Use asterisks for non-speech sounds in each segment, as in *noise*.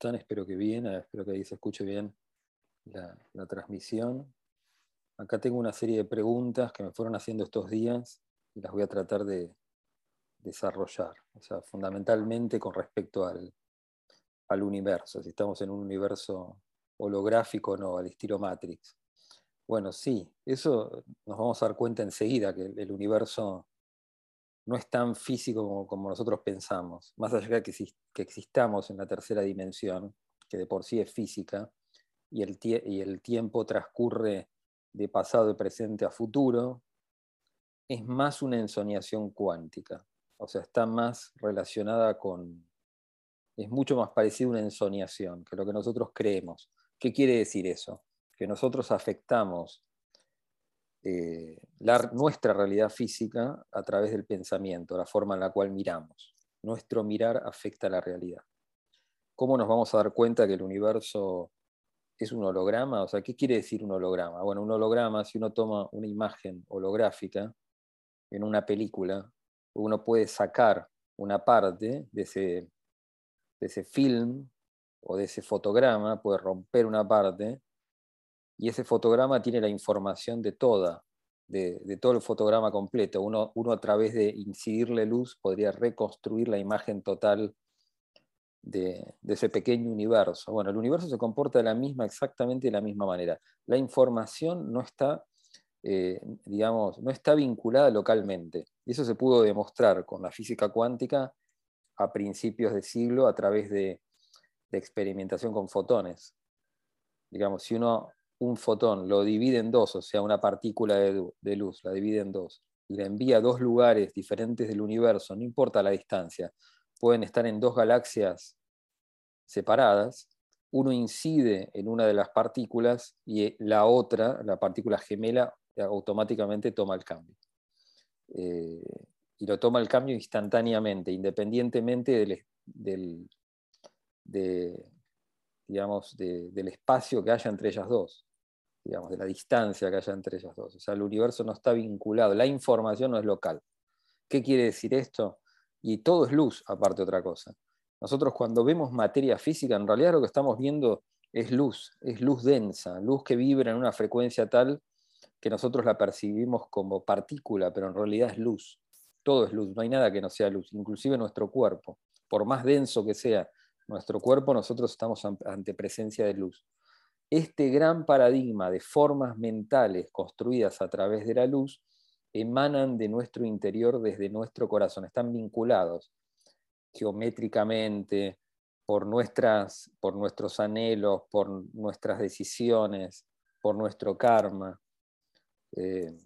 Hola, ¿cómo están? Espero que bien, eh, espero que ahí se escuche bien la, transmisión. Acá tengo una serie de preguntas que me fueron haciendo estos días y las voy a tratar de desarrollar, o sea, fundamentalmente con respecto al, al universo, si estamos en un universo holográfico o no, al estilo Matrix. Bueno, sí, eso nos vamos a dar cuenta enseguida, que el universo no es tan físico como, nosotros pensamos. Más allá de que, que, existamos en la tercera dimensión, que de por sí es física, y el, y el tiempo transcurre de pasado y presente a futuro, es más una ensoñación cuántica. O sea, está más relacionada con... Es mucho más parecido a una ensoñación que lo que nosotros creemos. ¿Qué quiere decir eso? Que nosotros afectamos eh, nuestra realidad física a través del pensamiento, la forma en la cual miramos. Nuestro mirar afecta la realidad. ¿Cómo nos vamos a dar cuenta que el universo es un holograma? O sea, ¿qué quiere decir un holograma? Bueno, un holograma, si uno toma una imagen holográfica en una película, uno puede sacar una parte de ese, de ese film o de ese fotograma, puede romper una parte y ese fotograma tiene la información de toda, de, todo el fotograma completo. Uno, uno, a través de incidirle luz podría reconstruir la imagen total de, ese pequeño universo. Bueno, el universo se comporta de la misma, exactamente de la misma manera. La información no está, eh, digamos, no está vinculada localmente. Y eso se pudo demostrar con la física cuántica a principios de siglo a través de, de experimentación con fotones. Digamos, si uno un fotón, lo divide en dos, o sea, una partícula de, luz, la divide en dos, y la envía a dos lugares diferentes del universo, no importa la distancia, pueden estar en dos galaxias separadas, uno incide en una de las partículas y la otra, la partícula gemela, automáticamente toma el cambio. Eh, y lo toma el cambio instantáneamente, independientemente del, del, del espacio que haya entre ellas dos digamos, de la distancia que haya entre ellas dos. O sea, el universo no está vinculado, la información no es local. ¿Qué quiere decir esto? Y todo es luz, aparte otra cosa. Nosotros cuando vemos materia física, en realidad lo que estamos viendo es luz, es luz densa, luz que vibra en una frecuencia tal que nosotros la percibimos como partícula, pero en realidad es luz. Todo es luz, no hay nada que no sea luz, inclusive nuestro cuerpo. Por más denso que sea nuestro cuerpo, nosotros estamos ante presencia de luz este gran paradigma de formas mentales construidas a través de la luz emanan de nuestro interior desde nuestro corazón, están vinculados geométricamente por, nuestras, por nuestros anhelos, por nuestras decisiones, por nuestro karma. Eh,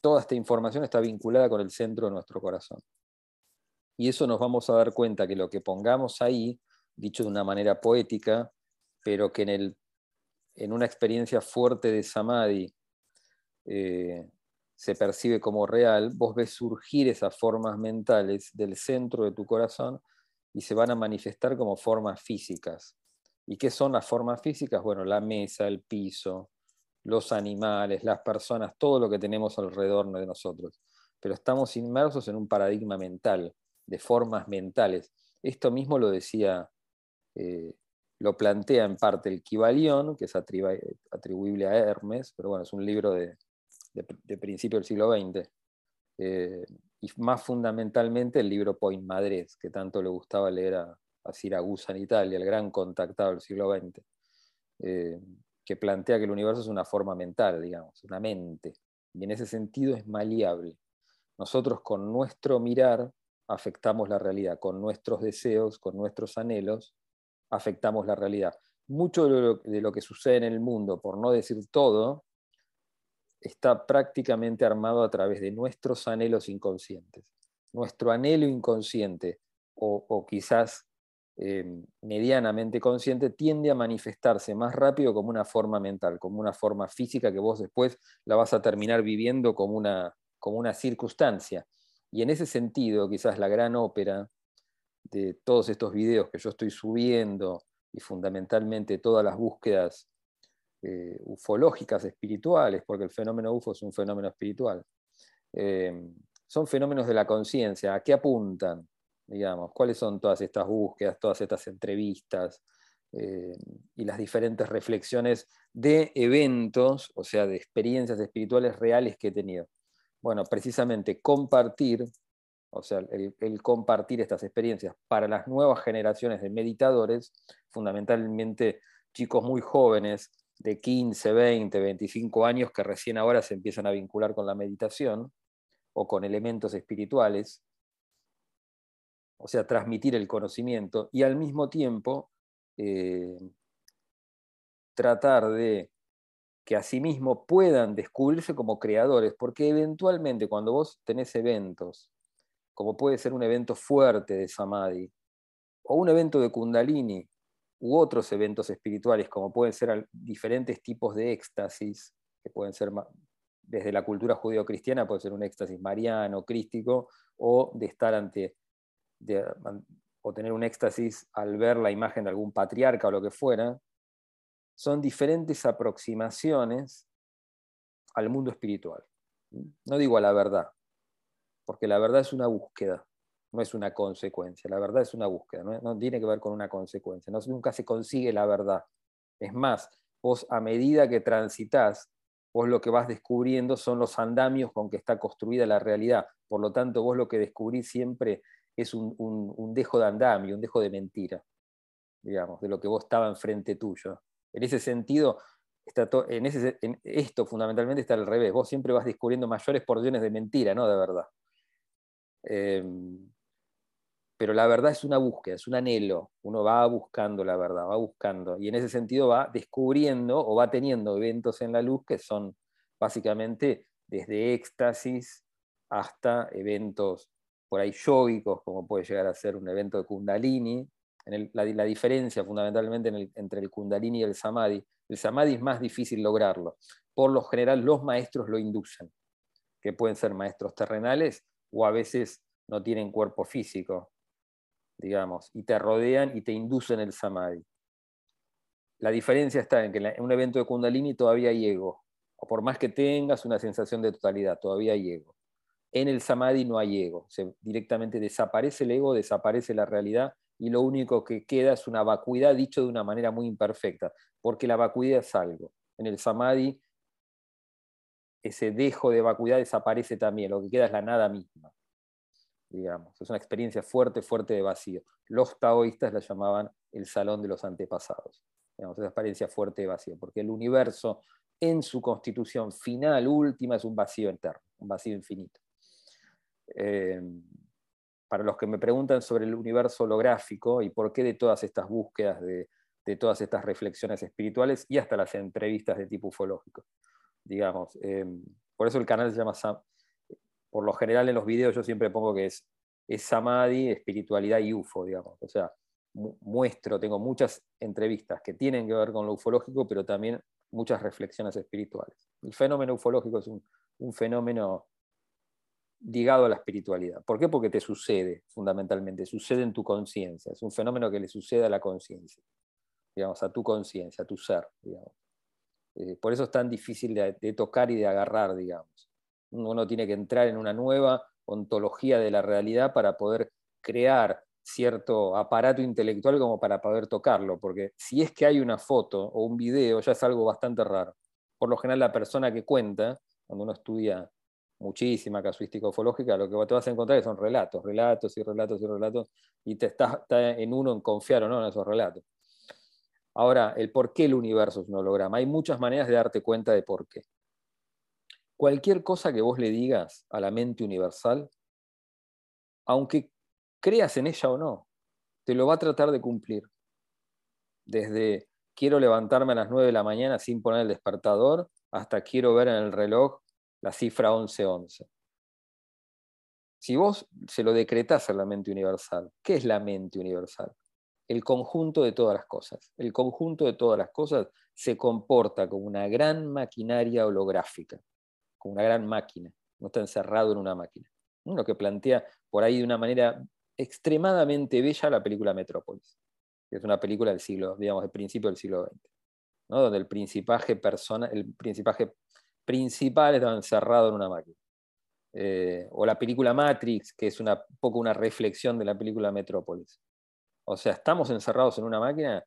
toda esta información está vinculada con el centro de nuestro corazón. Y eso nos vamos a dar cuenta que lo que pongamos ahí, dicho de una manera poética, pero que en el en una experiencia fuerte de samadhi eh, se percibe como real, vos ves surgir esas formas mentales del centro de tu corazón y se van a manifestar como formas físicas. ¿Y qué son las formas físicas? Bueno, la mesa, el piso, los animales, las personas, todo lo que tenemos alrededor de nosotros. Pero estamos inmersos en un paradigma mental, de formas mentales. Esto mismo lo decía eh, lo plantea en parte el Kibalión, que es atribuible a Hermes, pero bueno, es un libro de, principio del siglo XX. Eh, y más fundamentalmente el libro Point Madres, que tanto le gustaba leer a, a Siragusa en Italia, el gran contactado del siglo XX, eh, que plantea que el universo es una forma mental, digamos, una mente, y en ese sentido es maleable. Nosotros con nuestro mirar afectamos la realidad, con nuestros deseos, con nuestros anhelos, afectamos la realidad. Mucho de lo, que sucede en el mundo, por no decir todo, está prácticamente armado a través de nuestros anhelos inconscientes. Nuestro anhelo inconsciente, o, quizás em, medianamente consciente, tiende a manifestarse más rápido como una forma mental, como una forma física que vos después la vas a terminar viviendo como una, como una circunstancia. Y en ese sentido, quizás la gran ópera de todos estos videos que yo estoy subiendo y fundamentalmente todas las búsquedas eh, ufológicas espirituales, porque el fenómeno UFO es un fenómeno espiritual, eh, son fenómenos de la conciencia. ¿A qué apuntan? digamos, cuáles son todas estas búsquedas, todas estas entrevistas eh, y las diferentes reflexiones de eventos, o sea, de experiencias espirituales reales que he tenido. Bueno, precisamente compartir, o sea, el, compartir estas experiencias para las nuevas generaciones de meditadores, fundamentalmente chicos muy jóvenes, de 15, 20, 25 años, que recién ahora se empiezan a vincular con la meditación o con elementos espirituales, o sea, transmitir el conocimiento y al mismo tiempo eh, tratar de que asimismo puedan descubrirse como creadores, porque eventualmente cuando vos tenés eventos, como puede ser un evento fuerte de Samadhi, o un evento de Kundalini, u otros eventos espirituales, como pueden ser diferentes tipos de éxtasis, que pueden ser desde la cultura judío-cristiana, puede ser un éxtasis mariano, crístico, o de estar ante o tener un éxtasis al ver la imagen de algún patriarca o lo que fuera, son diferentes aproximaciones al mundo espiritual. No digo a la verdad, porque la verdad es una búsqueda, no es una consecuencia. La verdad es una búsqueda, no, tiene que ver con una consecuencia. No, nunca se consigue la verdad. Es más, vos a medida que transitas, vos lo que vas descubriendo son los andamios con que está construida la realidad. Por lo tanto, vos lo que descubrís siempre es un, dejo de andamio, un dejo de mentira, digamos, de lo que vos estaba enfrente tuyo. En ese sentido, está en, esto fundamentalmente está al revés. Vos siempre vas descubriendo mayores porciones de mentira, no de verdad. Em, pero la verdad es una búsqueda, es un anhelo. Uno va buscando la verdad, va buscando. Y en ese sentido va descubriendo o va teniendo eventos en la luz que son básicamente desde éxtasis hasta eventos por ahí yógicos, como puede llegar a ser un evento de Kundalini. En la, diferencia fundamentalmente entre el Kundalini y el Samadhi, el Samadhi es más difícil lograrlo. Por lo general, los maestros lo inducen, que pueden ser maestros terrenales o a veces no tienen cuerpo físico, digamos, y te rodean y te inducen el Samadhi. La diferencia está en que en un evento de Kundalini todavía hay ego, o por más que tengas una sensación de totalidad, todavía hay ego. En el samadhi no hay ego, se, directamente desaparece el ego, desaparece la realidad y lo único que queda es una vacuidad dicho de una manera muy imperfecta, porque la vacuidad es algo. En el samadhi ese dejo de vacuidad desaparece también, lo que queda es la nada misma. Digamos. Es una experiencia fuerte, fuerte de vacío. Los taoístas la llamaban el salón de los antepasados. Digamos, esa experiencia fuerte de vacío, porque el universo en su constitución final, última, es un vacío eterno, un vacío infinito. Eh, para los que me preguntan sobre el universo holográfico y por qué de todas estas búsquedas, de, todas estas reflexiones espirituales y hasta las entrevistas de tipo ufológico, digamos. Eh, por eso el canal se llama por lo general en los videos yo siempre pongo que es, es Samadhi, espiritualidad y UFO, digamos. O sea, muestro, tengo muchas entrevistas que tienen que ver con lo ufológico, pero también muchas reflexiones espirituales. El fenómeno ufológico es un, un fenómeno ligado a la espiritualidad. ¿Por qué? Porque te sucede, fundamentalmente, sucede en tu conciencia, es un fenómeno que le sucede a la conciencia, digamos, a tu conciencia, a tu ser, digamos. Eh, por eso es tan difícil de, tocar y de agarrar, digamos. Uno tiene que entrar en una nueva ontología de la realidad para poder crear cierto aparato intelectual como para poder tocarlo, porque si es que hay una foto o un video ya es algo bastante raro. Por lo general la persona que cuenta, cuando uno estudia muchísima casuística ufológica, lo que te vas a encontrar son relatos, relatos y relatos y relatos, y te estás en uno en confiar o no en esos relatos. Ahora, el por qué el universo es un holograma. Hay muchas maneras de darte cuenta de por qué. Cualquier cosa que vos le digas a la mente universal, aunque creas en ella o no, te lo va a tratar de cumplir. Desde quiero levantarme a las 9 de la mañana sin poner el despertador, hasta quiero ver en el reloj la cifra 1111. Si vos se lo decretás a la mente universal, ¿qué es la mente universal? El conjunto de todas las cosas. El conjunto de todas las cosas se comporta como una gran maquinaria holográfica, como una gran máquina, no está encerrado en una máquina. Lo que plantea por ahí de una manera extremadamente bella la película Metrópolis, que es una película del siglo, digamos, del principio del siglo XX, donde el principaje, persona, el principaje principal estaba encerrado en una máquina. eh, o la película Matrix, que es un poco una reflexión de la película Metrópolis. O sea, ¿estamos encerrados en una máquina?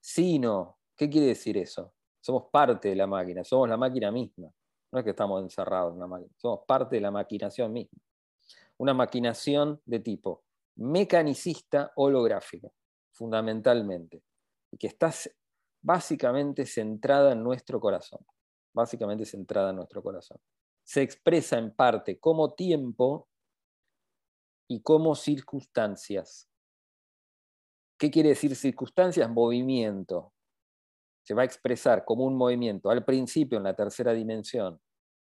Sí, no. ¿Qué quiere decir eso? Somos parte de la máquina, somos la máquina misma. No es que estamos encerrados en una máquina, somos parte de la maquinación misma. Una maquinación de tipo mecanicista holográfica, fundamentalmente, y que está básicamente centrada en nuestro corazón, básicamente centrada en nuestro corazón se expresa en parte como tiempo y como circunstancias. ¿Qué quiere decir circunstancias? Movimiento. Se va a expresar como un movimiento al principio en la tercera dimensión.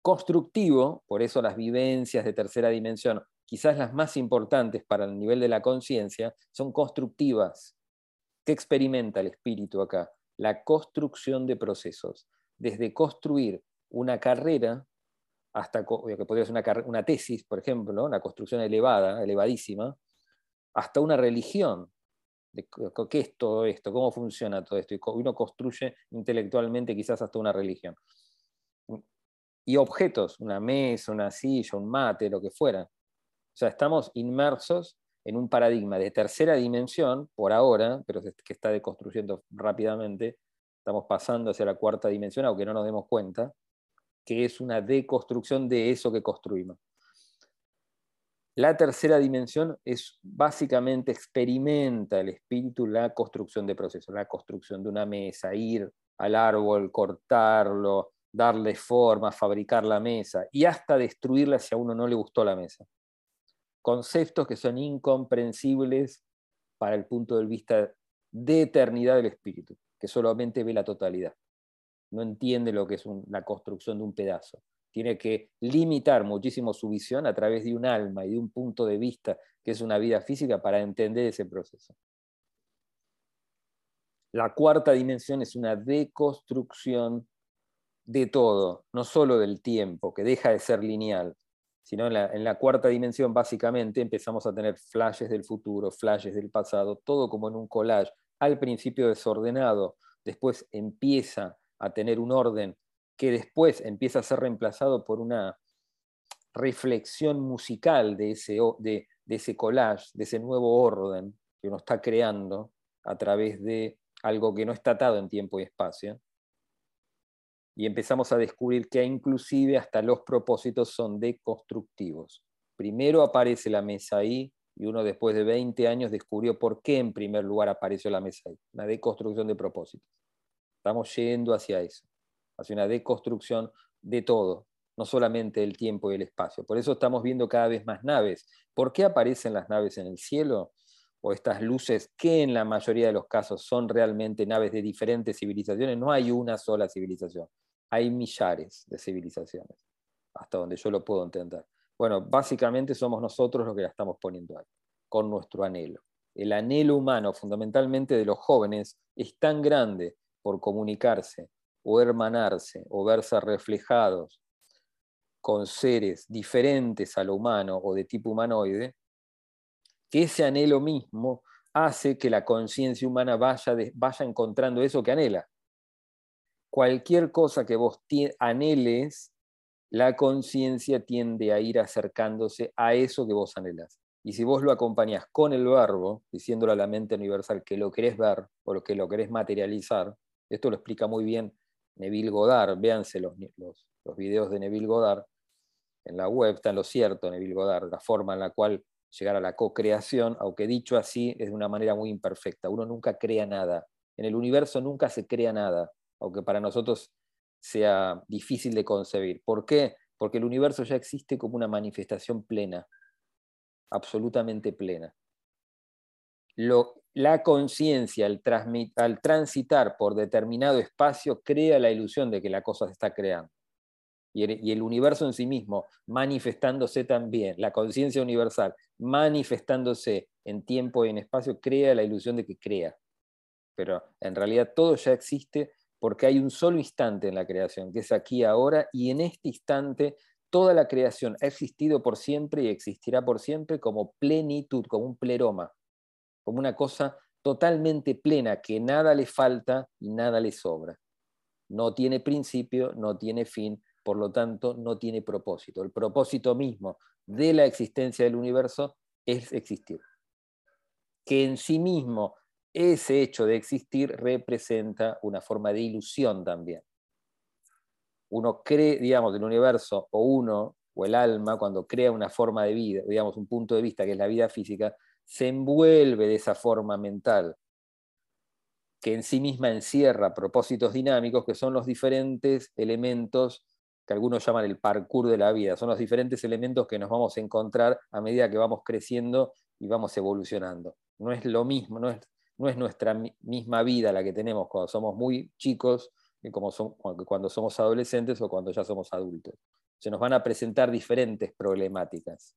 Constructivo, por eso las vivencias de tercera dimensión, quizás las más importantes para el nivel de la conciencia, son constructivas. ¿Qué experimenta el espíritu acá? La construcción de procesos. Desde construir una carrera hasta que podría ser una, una, tesis, por ejemplo, una construcción elevada, elevadísima, hasta una religión. ¿Qué es todo esto? ¿Cómo funciona todo esto? Y uno construye intelectualmente quizás hasta una religión. Y objetos, una mesa, una silla, un mate, lo que fuera. O sea, estamos inmersos en un paradigma de tercera dimensión, por ahora, pero que está deconstruyendo rápidamente. Estamos pasando hacia la cuarta dimensión, aunque no nos demos cuenta que es una deconstrucción de eso que construimos. La tercera dimensión es básicamente experimenta el espíritu la construcción de procesos, la construcción de una mesa, ir al árbol, cortarlo, darle forma, fabricar la mesa y hasta destruirla si a uno no le gustó la mesa. Conceptos que son incomprensibles para el punto de vista de eternidad del espíritu, que solamente ve la totalidad no entiende lo que es la construcción de un pedazo. Tiene que limitar muchísimo su visión a través de un alma y de un punto de vista que es una vida física para entender ese proceso. La cuarta dimensión es una deconstrucción de todo, no solo del tiempo, que deja de ser lineal, sino en la, en la, cuarta dimensión básicamente empezamos a tener flashes del futuro, flashes del pasado, todo como en un collage, al principio desordenado, después empieza a tener un orden que después empieza a ser reemplazado por una reflexión musical de ese, de, ese collage, de ese nuevo orden que uno está creando a través de algo que no está atado en tiempo y espacio. Y empezamos a descubrir que inclusive hasta los propósitos son deconstructivos. Primero aparece la mesa ahí y uno después de 20 años descubrió por qué en primer lugar apareció la mesa ahí. Una deconstrucción de propósitos. Estamos yendo hacia eso, hacia una deconstrucción de todo, no solamente el tiempo y el espacio. Por eso estamos viendo cada vez más naves. ¿Por qué aparecen las naves en el cielo? O estas luces que en la mayoría de los casos son realmente naves de diferentes civilizaciones. No hay una sola civilización, hay millares de civilizaciones, hasta donde yo lo puedo entender. Bueno, básicamente somos nosotros los que la estamos poniendo ahí, con nuestro anhelo. El anhelo humano, fundamentalmente de los jóvenes, es tan grande por comunicarse o hermanarse o verse reflejados con seres diferentes a lo humano o de tipo humanoide, que ese anhelo mismo hace que la conciencia humana vaya, vaya encontrando eso que anhela. Cualquier cosa que vos anheles, la conciencia tiende a ir acercándose a eso que vos anhelas. Y si vos lo acompañás con el verbo, diciéndole a la mente universal que lo querés ver o que lo querés materializar, esto lo explica muy bien Neville Goddard, véanse los, los, los videos de Neville Goddard en la web, está en lo cierto Neville Goddard, la forma en la cual llegar a la co-creación, aunque dicho así es de una manera muy imperfecta. Uno nunca crea nada. En el universo nunca se crea nada, aunque para nosotros sea difícil de concebir. ¿Por qué? Porque el universo ya existe como una manifestación plena, absolutamente plena. Lo, la conciencia al, al, transitar por determinado espacio crea la ilusión de que la cosa se está creando. Y el, y el universo en sí mismo manifestándose también, la conciencia universal manifestándose en tiempo y en espacio, crea la ilusión de que crea. Pero en realidad todo ya existe porque hay un solo instante en la creación, que es aquí ahora, y en este instante toda la creación ha existido por siempre y existirá por siempre como plenitud, como un pleroma como una cosa totalmente plena, que nada le falta y nada le sobra. No tiene principio, no tiene fin, por lo tanto no tiene propósito. El propósito mismo de la existencia del universo es existir. Que en sí mismo ese hecho de existir representa una forma de ilusión también. Uno cree, digamos, del universo, o uno, o el alma, cuando crea una forma de vida, digamos, un punto de vista que es la vida física, se envuelve de esa forma mental, que en sí misma encierra propósitos dinámicos, que son los diferentes elementos que algunos llaman el parkour de la vida, son los diferentes elementos que nos vamos a encontrar a medida que vamos creciendo y vamos evolucionando. No es lo mismo, no es, no es nuestra misma vida la que tenemos cuando somos muy chicos que como cuando somos adolescentes o cuando ya somos adultos. Se nos van a presentar diferentes problemáticas.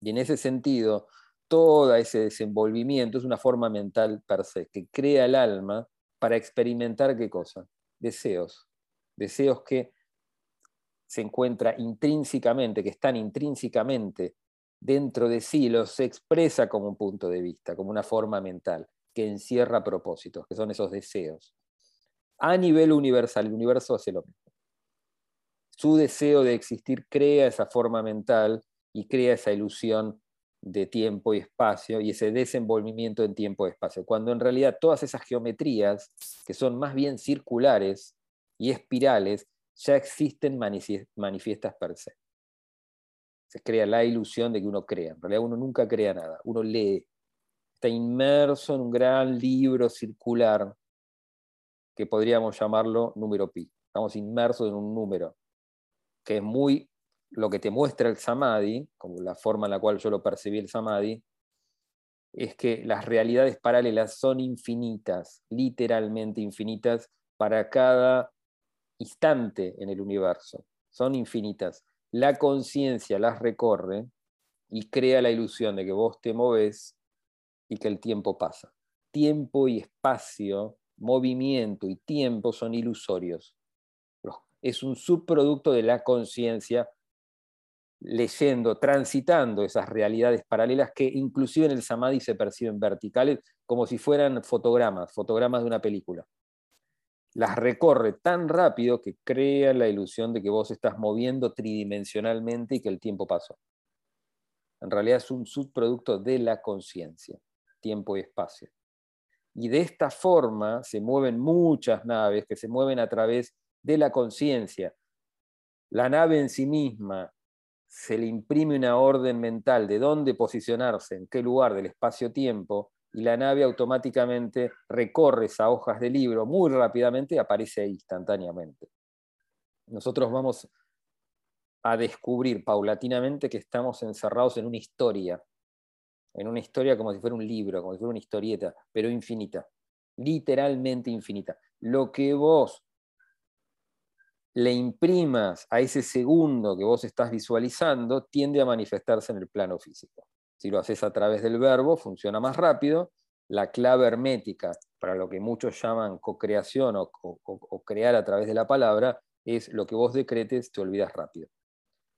Y en ese sentido, todo ese desenvolvimiento es una forma mental per se, que crea el alma para experimentar qué cosa? Deseos. Deseos que se encuentra intrínsecamente, que están intrínsecamente dentro de sí, los expresa como un punto de vista, como una forma mental, que encierra propósitos, que son esos deseos. A nivel universal, el universo hace lo mismo. Su deseo de existir crea esa forma mental y crea esa ilusión de tiempo y espacio y ese desenvolvimiento en tiempo y espacio, cuando en realidad todas esas geometrías, que son más bien circulares y espirales, ya existen manifiestas per se. Se crea la ilusión de que uno crea. En realidad uno nunca crea nada, uno lee. Está inmerso en un gran libro circular que podríamos llamarlo número pi. Estamos inmersos en un número que es muy lo que te muestra el samadhi, como la forma en la cual yo lo percibí el samadhi, es que las realidades paralelas son infinitas, literalmente infinitas, para cada instante en el universo. Son infinitas. La conciencia las recorre y crea la ilusión de que vos te moves y que el tiempo pasa. Tiempo y espacio, movimiento y tiempo son ilusorios. Es un subproducto de la conciencia leyendo, transitando esas realidades paralelas que inclusive en el samadhi se perciben verticales como si fueran fotogramas, fotogramas de una película. Las recorre tan rápido que crea la ilusión de que vos estás moviendo tridimensionalmente y que el tiempo pasó. En realidad es un subproducto de la conciencia, tiempo y espacio. Y de esta forma se mueven muchas naves que se mueven a través de la conciencia. La nave en sí misma se le imprime una orden mental de dónde posicionarse, en qué lugar del espacio-tiempo, y la nave automáticamente recorre esas hojas de libro muy rápidamente y aparece instantáneamente. Nosotros vamos a descubrir paulatinamente que estamos encerrados en una historia, en una historia como si fuera un libro, como si fuera una historieta, pero infinita, literalmente infinita. Lo que vos le imprimas a ese segundo que vos estás visualizando, tiende a manifestarse en el plano físico. Si lo haces a través del verbo, funciona más rápido. La clave hermética, para lo que muchos llaman co-creación o, crear a través de la palabra, es lo que vos decretes, te olvidas rápido.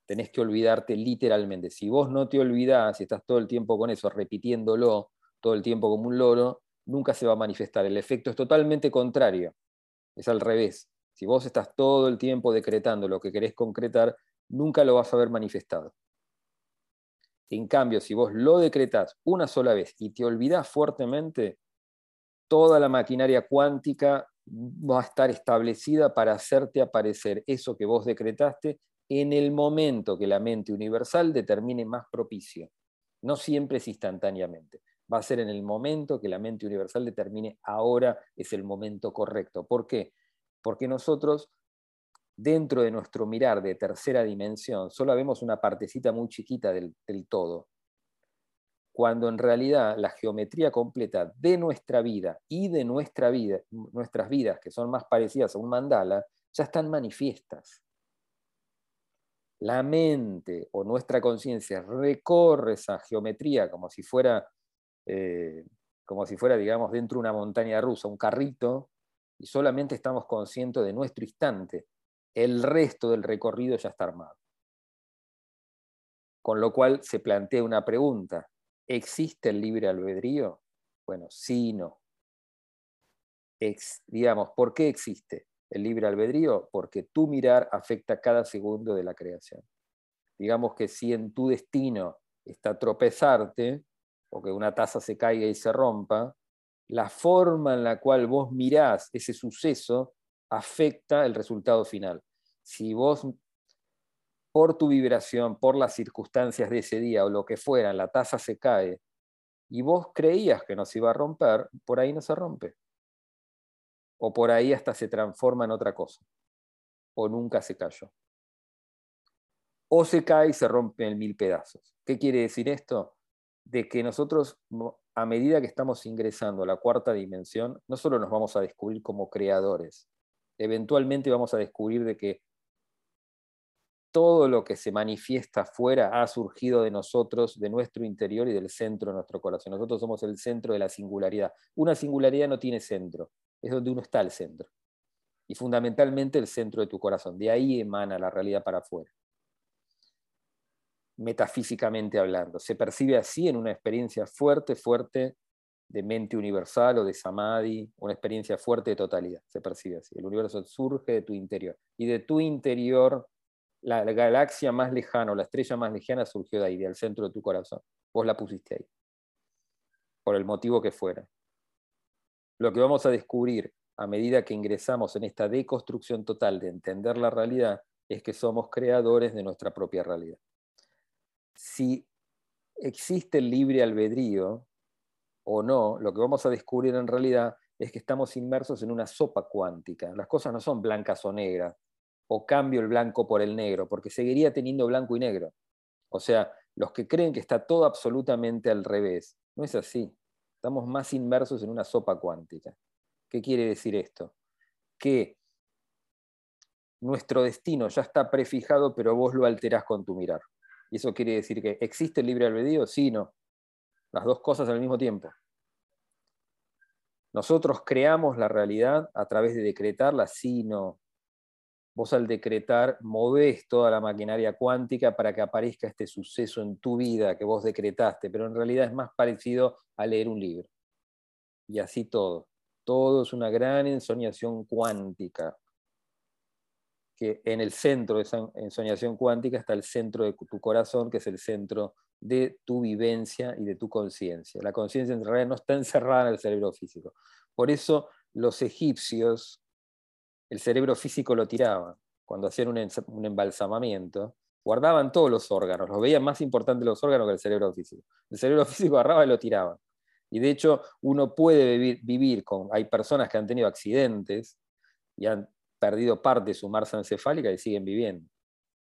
Tenés que olvidarte literalmente. Si vos no te olvidás y estás todo el tiempo con eso, repitiéndolo todo el tiempo como un loro, nunca se va a manifestar. El efecto es totalmente contrario. Es al revés si vos estás todo el tiempo decretando lo que querés concretar, nunca lo vas a ver manifestado. En cambio, si vos lo decretás una sola vez y te olvidás fuertemente, toda la maquinaria cuántica va a estar establecida para hacerte aparecer eso que vos decretaste en el momento que la mente universal determine más propicio. No siempre es instantáneamente. Va a ser en el momento que la mente universal determine ahora es el momento correcto. ¿Por qué? Porque nosotros dentro de nuestro mirar de tercera dimensión solo vemos una partecita muy chiquita del, todo, cuando en realidad la geometría completa de nuestra vida y de nuestras vidas, que son más parecidas a un mandala, ya están manifiestas. La mente o nuestra conciencia recorre esa geometría como si fuera, eh, como si fuera, digamos, dentro de una montaña rusa, un carrito y solamente estamos conscientes de nuestro instante, el resto del recorrido ya está armado. Con lo cual se plantea una pregunta, ¿existe el libre albedrío? Bueno, sí y no. digamos, ¿por qué existe? el libre albedrío? Porque tu mirar afecta cada segundo de la creación. Digamos que si en tu destino está tropezarte, o que una taza se caiga y se rompa, la forma en la cual vos mirás ese suceso afecta el resultado final. Si vos, por tu vibración, por las circunstancias de ese día o lo que fuera, la taza se cae y vos creías que no se iba a romper, por ahí no se rompe. O por ahí hasta se transforma en otra cosa. O nunca se cayó. O se cae y se rompe en mil pedazos. ¿Qué quiere decir esto? De que nosotros, a medida que estamos ingresando a la cuarta dimensión, no solo nos vamos a descubrir como creadores, eventualmente vamos a descubrir de que todo lo que se manifiesta afuera ha surgido de nosotros, de nuestro interior y del centro de nuestro corazón. Nosotros somos el centro de la singularidad. Una singularidad no tiene centro, es donde uno está el centro. Y fundamentalmente el centro de tu corazón. De ahí emana la realidad para afuera. Metafísicamente hablando. Se percibe así en una experiencia fuerte, fuerte de mente universal o de samadhi, una experiencia fuerte de totalidad. Se percibe así. El universo surge de tu interior. Y de tu interior la, galaxia más lejana o la estrella más lejana surgió de ahí, del centro de tu corazón. Vos la pusiste ahí, por el motivo que fuera. Lo que vamos a descubrir a medida que ingresamos en esta deconstrucción total de entender la realidad es que somos creadores de nuestra propia realidad. Si existe el libre albedrío o no, lo que vamos a descubrir en realidad es que estamos inmersos en una sopa cuántica. Las cosas no son blancas o negras, o cambio el blanco por el negro, porque seguiría teniendo blanco y negro. O sea, los que creen que está todo absolutamente al revés, no es así. Estamos más inmersos en una sopa cuántica. ¿Qué quiere decir esto? Que nuestro destino ya está prefijado, pero vos lo alterás con tu mirar. Y eso quiere decir que existe el libre albedrío, sí, no. Las dos cosas al mismo tiempo. Nosotros creamos la realidad a través de decretarla, sí, no vos al decretar movés toda la maquinaria cuántica para que aparezca este suceso en tu vida que vos decretaste, pero en realidad es más parecido a leer un libro. Y así todo. Todo es una gran ensoñación cuántica, que en el centro de esa ensoñación cuántica está el centro de tu corazón, que es el centro de tu vivencia y de tu conciencia. La conciencia en realidad no está encerrada en el cerebro físico. Por eso los egipcios el cerebro físico lo tiraba. Cuando hacían un, embalsamamiento, guardaban todos los órganos, los veían más importantes los órganos que el cerebro físico. El cerebro *laughs* físico agarraba y lo tiraba. Y de hecho, uno puede vivir, con. Hay personas que han tenido accidentes y han perdido parte de su masa encefálica y siguen viviendo.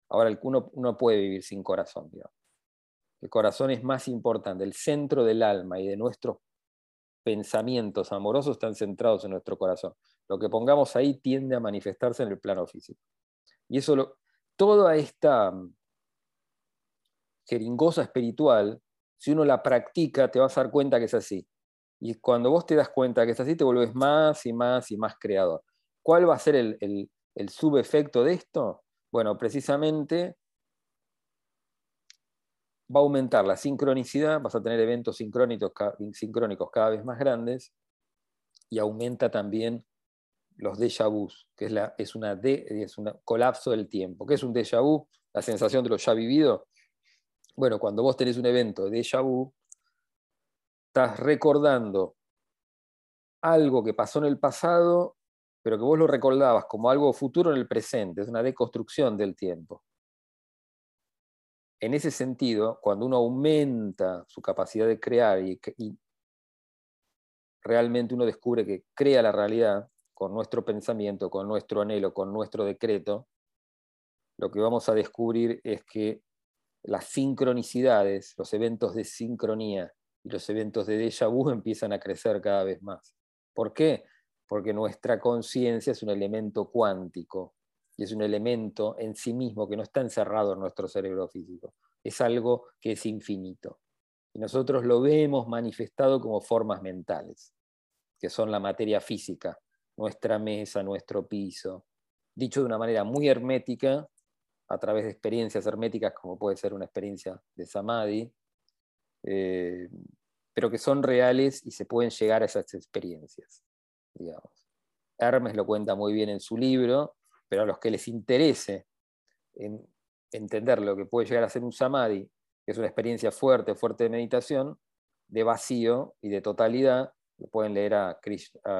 Ahora, uno, uno puede vivir sin corazón. El corazón es más importante, el centro del alma y de nuestros pensamientos amorosos están centrados en nuestro corazón. Lo que pongamos ahí tiende a manifestarse en el plano físico. Y eso, toda esta mm, jeringosa espiritual, si uno la practica, te vas a dar cuenta que es así. Y cuando vos te das cuenta que es así, te vuelves más y más y más creador. ¿Cuál va a ser el, subefecto de esto? Bueno, precisamente va a aumentar la sincronicidad, vas a tener eventos sincrónicos, cada vez más grandes y aumenta también los déjà vus, que es, una es un colapso del tiempo. ¿Qué es un déjà vu? La sensación de lo ya vivido. Bueno, cuando vos tenés un evento de déjà vu, estás recordando algo que pasó en el pasado, pero que vos lo recordabas como algo futuro en el presente, es una deconstrucción del tiempo. En ese sentido, cuando uno aumenta su capacidad de crear y realmente uno descubre que crea la realidad, con nuestro pensamiento, con nuestro anhelo, con nuestro decreto, lo que vamos a descubrir es que las sincronicidades, los eventos de sincronía y los eventos de déjà vu empiezan a crecer cada vez más. ¿Por qué? Porque nuestra conciencia es un elemento cuántico y es un elemento en sí mismo que no está encerrado en nuestro cerebro físico. Es algo que es infinito. Y nosotros lo vemos manifestado como formas mentales, que son la materia física, nuestra mesa, nuestro piso, dicho de una manera muy hermética, a través de experiencias herméticas como puede ser una experiencia de Samadhi, eh, pero que son reales y se pueden llegar a esas experiencias, digamos. Hermes lo cuenta muy bien en su libro, pero a los que les interese en entender lo que puede llegar a ser un samadhi, que es una experiencia fuerte, fuerte de meditación, de vacío y de totalidad, lo pueden leer a,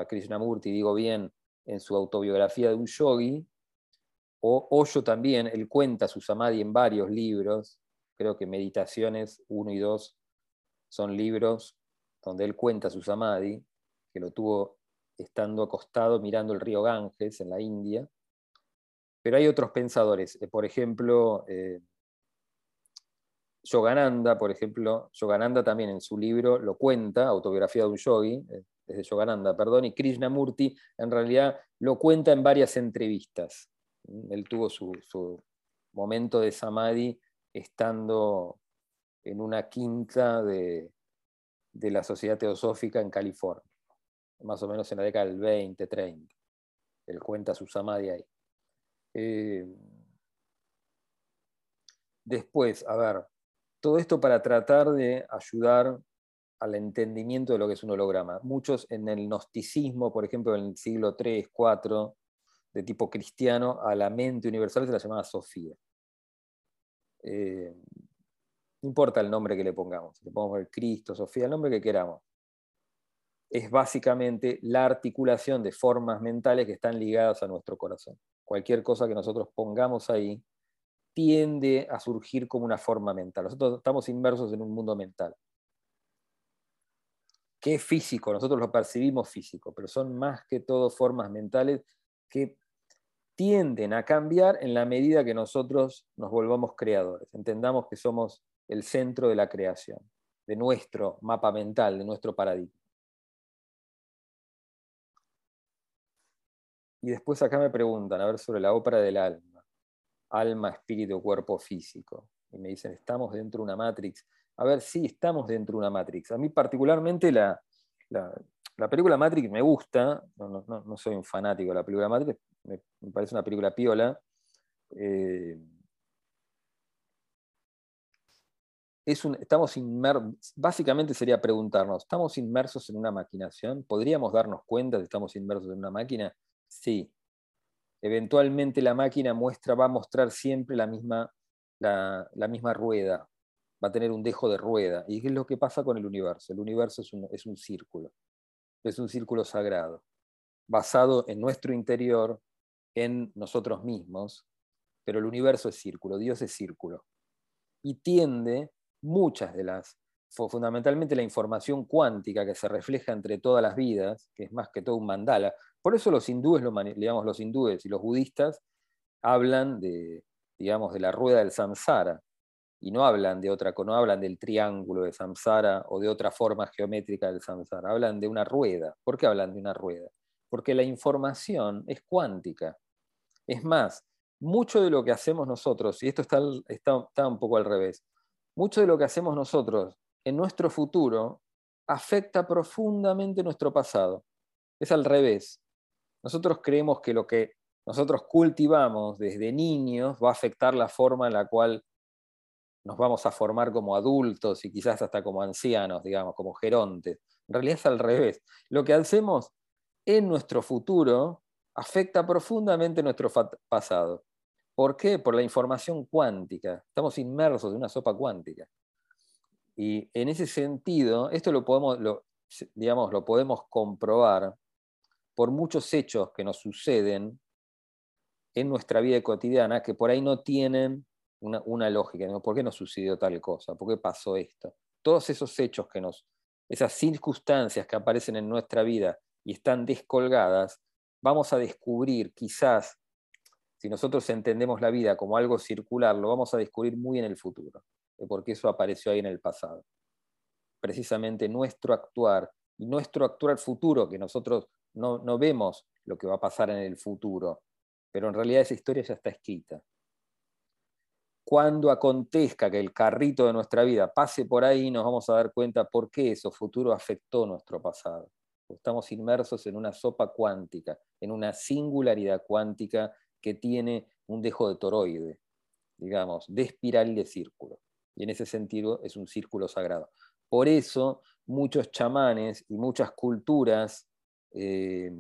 Krishnamurti, digo bien, en su autobiografía de un yogi, o Osho también, él cuenta su samadhi en varios libros, creo que Meditaciones 1 y 2 son libros donde él cuenta su samadhi, que lo tuvo estando acostado mirando el río Ganges en la India. Pero hay otros pensadores, eh, por ejemplo, eh, Yogananda, por ejemplo, Yogananda también en su libro lo cuenta, Autobiografía de un Yogi, eh, desde Yogananda, perdón, y Krishnamurti en realidad lo cuenta en varias entrevistas. Él tuvo su, su momento de samadhi estando en una quinta de, de la Sociedad Teosófica en California, más o menos en la década del 20, 30. Él cuenta su samadhi ahí. Eh, después, a ver, todo esto para tratar de ayudar al entendimiento de lo que es un holograma. Muchos en el gnosticismo, por ejemplo, en el siglo III, IV, de tipo cristiano, a la mente universal se la llamaba Sofía. Eh, no importa el nombre que le pongamos, le podemos poner Cristo, Sofía, el nombre que queramos. Es básicamente la articulación de formas mentales que están ligadas a nuestro corazón. Cualquier cosa que nosotros pongamos ahí tiende a surgir como una forma mental. Nosotros estamos inmersos en un mundo mental. Que es físico, nosotros lo percibimos físico, pero son más que todo formas mentales que tienden a cambiar en la medida que nosotros nos volvamos creadores. Entendamos que somos el centro de la creación, de nuestro mapa mental, de nuestro paradigma. Y después acá me preguntan, a ver, sobre la ópera del alma. Alma, espíritu, cuerpo físico. Y me dicen, estamos dentro de una matrix. A ver, sí, estamos dentro de una matrix. A mí particularmente la, la, película Matrix me gusta, no, soy un fanático de la película Matrix, me, parece una película piola. Eh, estamos básicamente sería preguntarnos, ¿estamos inmersos en una maquinación? ¿Podríamos darnos cuenta de que estamos inmersos en una máquina? Sí. Eventualmente la máquina muestra, va a mostrar siempre la misma, la, misma rueda, va a tener un dejo de rueda. Y es lo que pasa con el universo. El universo es un, es un círculo, es un círculo sagrado, basado en nuestro interior, en nosotros mismos, pero el universo es círculo, Dios es círculo. Y tiende muchas de las, fundamentalmente la información cuántica que se refleja entre todas las vidas, que es más que todo un mandala. Por eso los hindúes, digamos, los hindúes y los budistas hablan de, digamos, de la rueda del samsara, y no hablan de otra, no hablan del triángulo de samsara o de otra forma geométrica del samsara, hablan de una rueda. ¿Por qué hablan de una rueda? Porque la información es cuántica. Es más, mucho de lo que hacemos nosotros, y esto está, está un poco al revés, mucho de lo que hacemos nosotros en nuestro futuro afecta profundamente nuestro pasado. Es al revés. Nosotros creemos que lo que nosotros cultivamos desde niños va a afectar la forma en la cual nos vamos a formar como adultos y quizás hasta como ancianos, digamos, como gerontes. En realidad es al revés. Lo que hacemos en nuestro futuro afecta profundamente nuestro pasado. ¿Por qué? Por la información cuántica. Estamos inmersos en una sopa cuántica. Y en ese sentido, esto lo podemos, digamos, lo podemos comprobar por muchos hechos que nos suceden en nuestra vida cotidiana que por ahí no tienen una, lógica. ¿Por qué nos sucedió tal cosa? ¿Por qué pasó esto? Todos esos hechos que nos, esas circunstancias que aparecen en nuestra vida y están descolgadas, vamos a descubrir quizás si nosotros entendemos la vida como algo circular, lo vamos a descubrir muy en el futuro, porque eso apareció ahí en el pasado. Precisamente nuestro actuar y nuestro actuar futuro, que nosotros no, no vemos lo que va a pasar en el futuro, pero en realidad esa historia ya está escrita. Cuando acontezca que el carrito de nuestra vida pase por ahí, nos vamos a dar cuenta por qué eso futuro afectó nuestro pasado. Estamos inmersos en una sopa cuántica, en una singularidad cuántica que tiene un dejo de toroide, digamos, de espiral y de círculo. Y en ese sentido es un círculo sagrado. Por eso muchos chamanes y muchas culturas eh,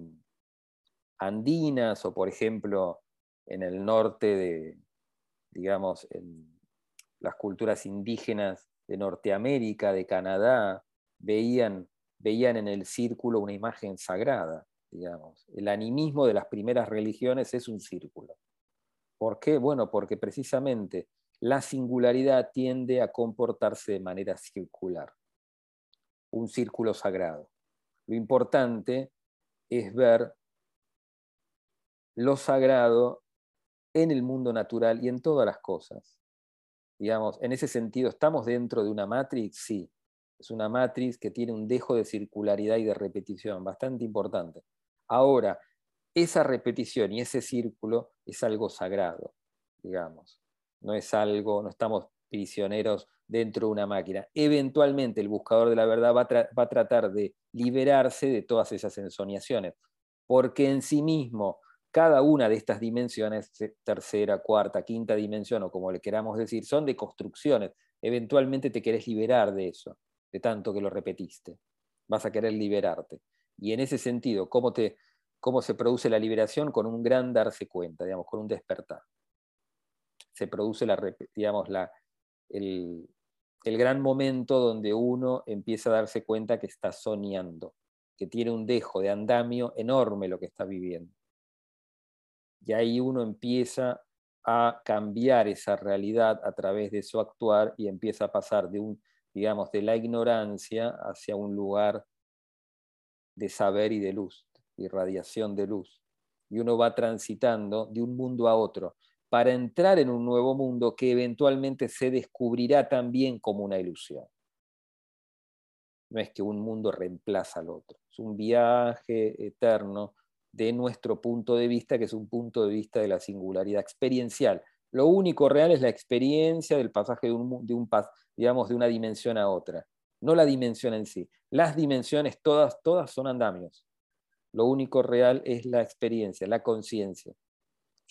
andinas o, por ejemplo, en el norte de, digamos, en las culturas indígenas de Norteamérica, de Canadá, veían, veían en el círculo una imagen sagrada, digamos. El animismo de las primeras religiones es un círculo. ¿Por qué? Bueno, porque precisamente la singularidad tiende a comportarse de manera circular, un círculo sagrado. Lo importante es ver lo sagrado en el mundo natural y en todas las cosas. Digamos, en ese sentido, ¿estamos dentro de una matrix? Sí. Es una matrix que tiene un dejo de circularidad y de repetición bastante importante. Ahora, esa repetición y ese círculo es algo sagrado, digamos. No es algo, no estamos prisioneros dentro de una máquina. Eventualmente el buscador de la verdad va a, tratar de liberarse de todas esas ensoñaciones, porque en sí mismo cada una de estas dimensiones, tercera, cuarta, quinta dimensión o como le queramos decir, son de construcciones. Eventualmente te querés liberar de eso, de tanto que lo repetiste. Vas a querer liberarte. Y en ese sentido, ¿cómo, te, cómo se produce la liberación? Con un gran darse cuenta, digamos, con un despertar. Se produce la, digamos, el, gran momento donde uno empieza a darse cuenta que está soñando, que tiene un dejo de andamio enorme lo que está viviendo y ahí uno empieza a cambiar esa realidad a través de su actuar y empieza a pasar de un, digamos, de la ignorancia hacia un lugar de saber y de luz, irradiación de luz. Y uno va transitando de un mundo a otro para entrar en un nuevo mundo que eventualmente se descubrirá también como una ilusión. No es que un mundo reemplaza al otro, es un viaje eterno de nuestro punto de vista, que es un punto de vista de la singularidad experiencial. Lo único real es la experiencia del pasaje de, un, de, digamos, de una dimensión a otra, no la dimensión en sí. Las dimensiones todas, todas son andamios. Lo único real es la experiencia, la conciencia.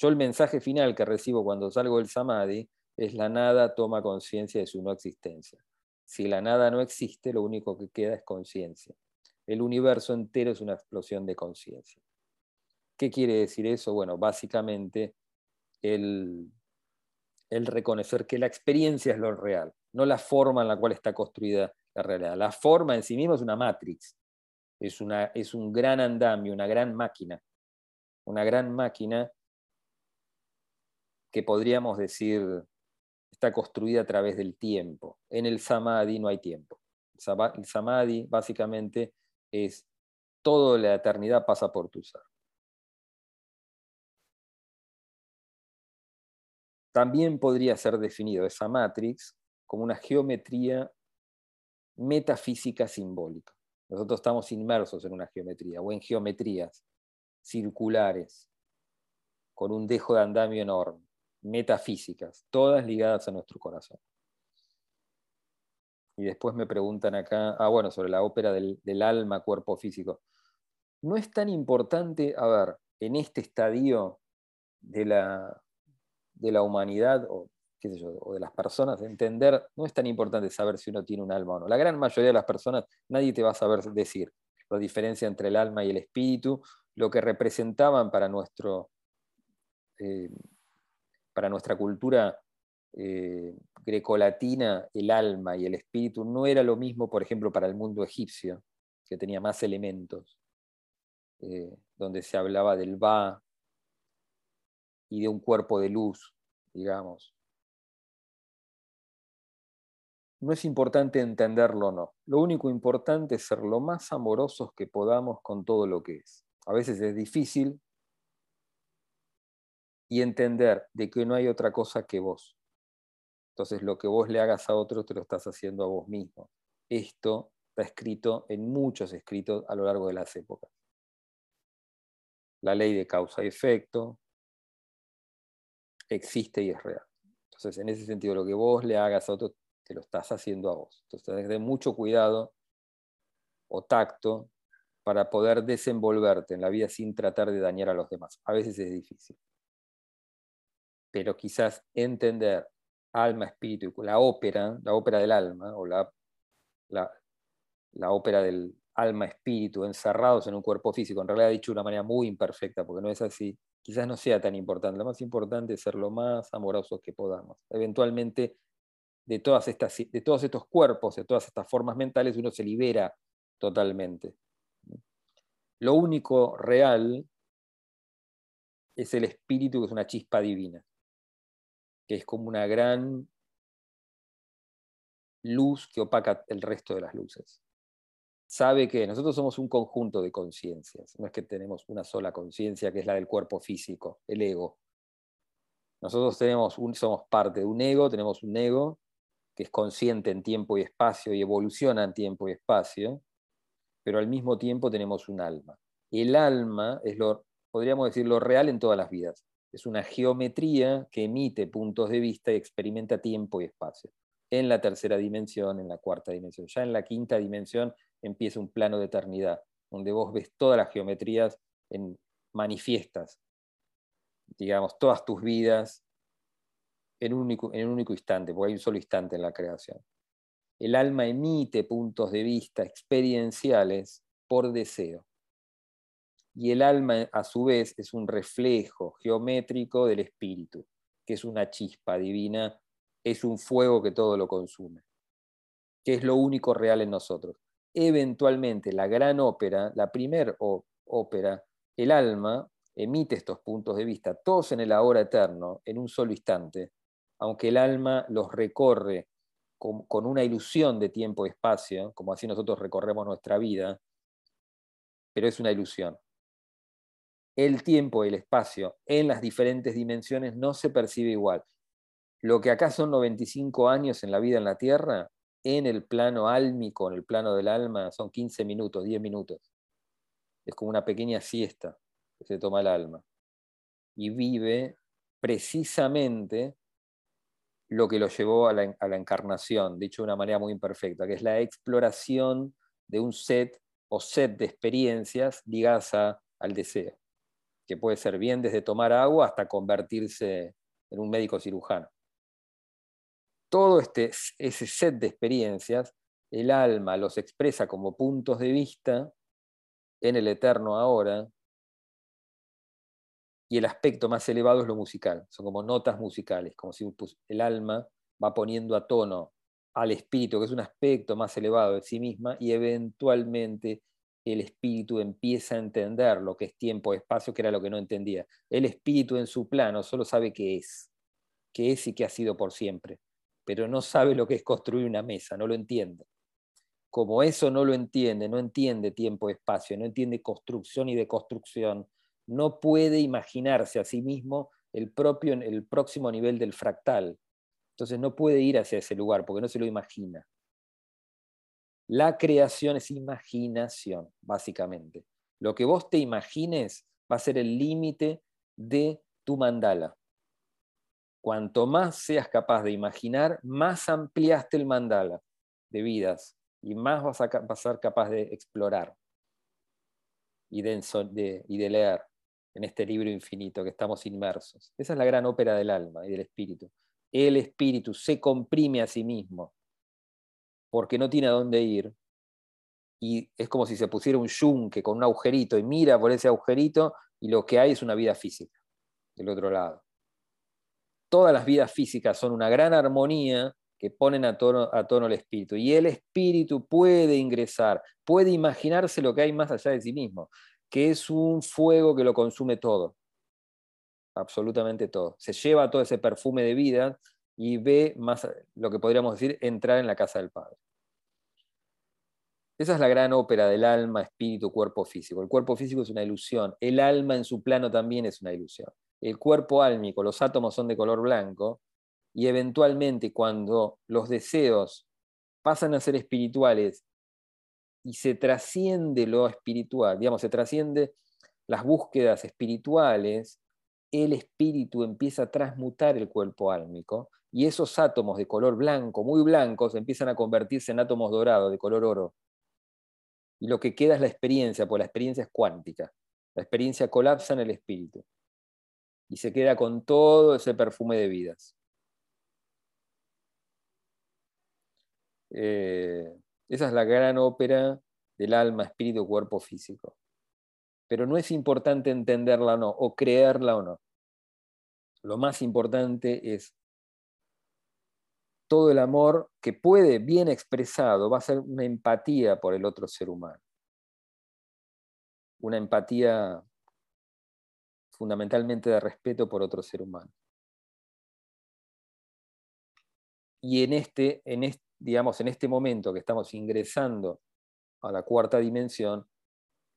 Yo el mensaje final que recibo cuando salgo del samadhi es la nada toma conciencia de su no existencia. Si la nada no existe, lo único que queda es conciencia. El universo entero es una explosión de conciencia. ¿Qué quiere decir eso? Bueno, básicamente el, reconocer que la experiencia es lo real, no la forma en la cual está construida la realidad. La forma en sí misma es una matrix, es, una, es un gran andamio, una gran máquina, una gran máquina que podríamos decir está construida a través del tiempo. En el samadhi no hay tiempo. El samadhi básicamente es toda la eternidad pasa por tu ser. También podría ser definido esa matrix como una geometría metafísica simbólica. Nosotros estamos inmersos en una geometría o en geometrías circulares con un dejo de andamio enorme, metafísicas, todas ligadas a nuestro corazón. Y después me preguntan acá, ah, bueno, sobre la ópera del, alma, cuerpo físico. No es tan importante, a ver, en este estadio de la, de la humanidad o, o de las personas, entender, no es tan importante saber si uno tiene un alma o no. La gran mayoría de las personas, nadie te va a saber decir la diferencia entre el alma y el espíritu, lo que representaban para, nuestro, eh, para nuestra cultura eh, grecolatina, el alma y el espíritu no era lo mismo, por ejemplo, para el mundo egipcio, que tenía más elementos, eh, donde se hablaba del Ba, y de un cuerpo de luz, digamos. No es importante entenderlo o no. Lo único importante es ser lo más amorosos que podamos con todo lo que es. A veces es difícil y entender de que no hay otra cosa que vos. Entonces lo que vos le hagas a otro te lo estás haciendo a vos mismo. Esto está escrito en muchos escritos a lo largo de las épocas. La ley de causa y efecto, existe y es real. Entonces, en ese sentido, lo que vos le hagas a otro, te lo estás haciendo a vos. Entonces, de mucho cuidado o tacto para poder desenvolverte en la vida sin tratar de dañar a los demás. A veces es difícil. Pero quizás entender alma, espíritu, la ópera, la ópera del alma, o la, la, ópera del, alma, espíritu, encerrados en un cuerpo físico. En realidad, dicho de una manera muy imperfecta, porque no es así. Quizás no sea tan importante. Lo más importante es ser lo más amorosos que podamos. Eventualmente, de, todas estas, de todos estos cuerpos, de todas estas formas mentales, uno se libera totalmente. Lo único real es el espíritu, que es una chispa divina, que es como una gran luz que opaca el resto de las luces. Sabe que nosotros somos un conjunto de conciencias, no es que tenemos una sola conciencia que es la del cuerpo físico, el ego. Nosotros tenemos somos parte de un ego, tenemos un ego que es consciente en tiempo y espacio y evoluciona en tiempo y espacio, pero al mismo tiempo tenemos un alma. El alma es lo, podríamos decir, lo real en todas las vidas. Es una geometría que emite puntos de vista y experimenta tiempo y espacio. En la tercera dimensión, en la cuarta dimensión. Ya en la quinta dimensión empieza un plano de eternidad, donde vos ves todas las geometrías en manifiestas, digamos, todas tus vidas en en un único instante, porque hay un solo instante en la creación. El alma emite puntos de vista experienciales por deseo. Y el alma, a su vez, es un reflejo geométrico del espíritu, que es una chispa divina, es un fuego que todo lo consume, que es lo único real en nosotros. Eventualmente, la gran ópera, la primer ópera, el alma emite estos puntos de vista, todos en el ahora eterno, en un solo instante, aunque el alma los recorre con, una ilusión de tiempo y espacio, como así nosotros recorremos nuestra vida, pero es una ilusión. El tiempo y el espacio en las diferentes dimensiones no se percibe igual. Lo que acá son 95 años en la vida en la Tierra, en el plano álmico, en el plano del alma, son 15 minutos, 10 minutos. Es como una pequeña siesta que se toma el alma. Y vive precisamente lo que lo llevó a la, encarnación, dicho de una manera muy imperfecta, que es la exploración de un set o set de experiencias ligadas al deseo, que puede ser bien desde tomar agua hasta convertirse en un médico cirujano. Todo este, ese set de experiencias, el alma los expresa como puntos de vista en el eterno ahora, y el aspecto más elevado es lo musical, son como notas musicales, como si el alma va poniendo a tono al espíritu, que es un aspecto más elevado de sí misma, y eventualmente el espíritu empieza a entender lo que es tiempo, espacio, que era lo que no entendía. El espíritu en su plano solo sabe qué es, qué es y qué ha sido por siempre, pero no sabe lo que es construir una mesa, no lo entiende. Como eso no lo entiende, no entiende tiempo, espacio, no entiende construcción y deconstrucción, no puede imaginarse a sí mismo el, propio, el próximo nivel del fractal. Entonces no puede ir hacia ese lugar porque no se lo imagina. La creación es imaginación, básicamente. Lo que vos te imagines va a ser el límite de tu mandala. Cuanto más seas capaz de imaginar, más ampliaste el mandala de vidas y más vas a, ser capaz de explorar y de leer en este libro infinito que estamos inmersos. Esa es la gran ópera del alma y del espíritu. El espíritu se comprime a sí mismo porque no tiene a dónde ir y es como si se pusiera un yunque con un agujerito y mira por ese agujerito y lo que hay es una vida física del otro lado. Todas las vidas físicas son una gran armonía que ponen a tono, a tono el espíritu. Y el espíritu puede ingresar, puede imaginarse lo que hay más allá de sí mismo que es un fuego que lo consume todo, absolutamente todo. Se lleva todo ese perfume de vida y ve más lo que podríamos decir entrar en la casa del Padre. Esa es la gran ópera del alma, espíritu, cuerpo físico. El cuerpo físico es una ilusión, el alma en su plano también es una ilusión. El cuerpo álmico, los átomos son de color blanco y eventualmente cuando los deseos pasan a ser espirituales y se trasciende lo espiritual, digamos, se trasciende las búsquedas espirituales, el espíritu empieza a transmutar el cuerpo álmico y esos átomos de color blanco, muy blancos, empiezan a convertirse en átomos dorados, de color oro. Y lo que queda es la experiencia, porque la experiencia es cuántica. La experiencia colapsa en el espíritu y se queda con todo ese perfume de vidas. Eh, esa es la gran ópera del alma, espíritu, cuerpo físico. Pero no es importante entenderla o no, o creerla o no. Lo más importante es todo el amor que puede, bien expresado, va a ser una empatía por el otro ser humano. Una empatía fundamentalmente de respeto por otro ser humano. Y en este, en este, digamos, en este momento que estamos ingresando a la cuarta dimensión,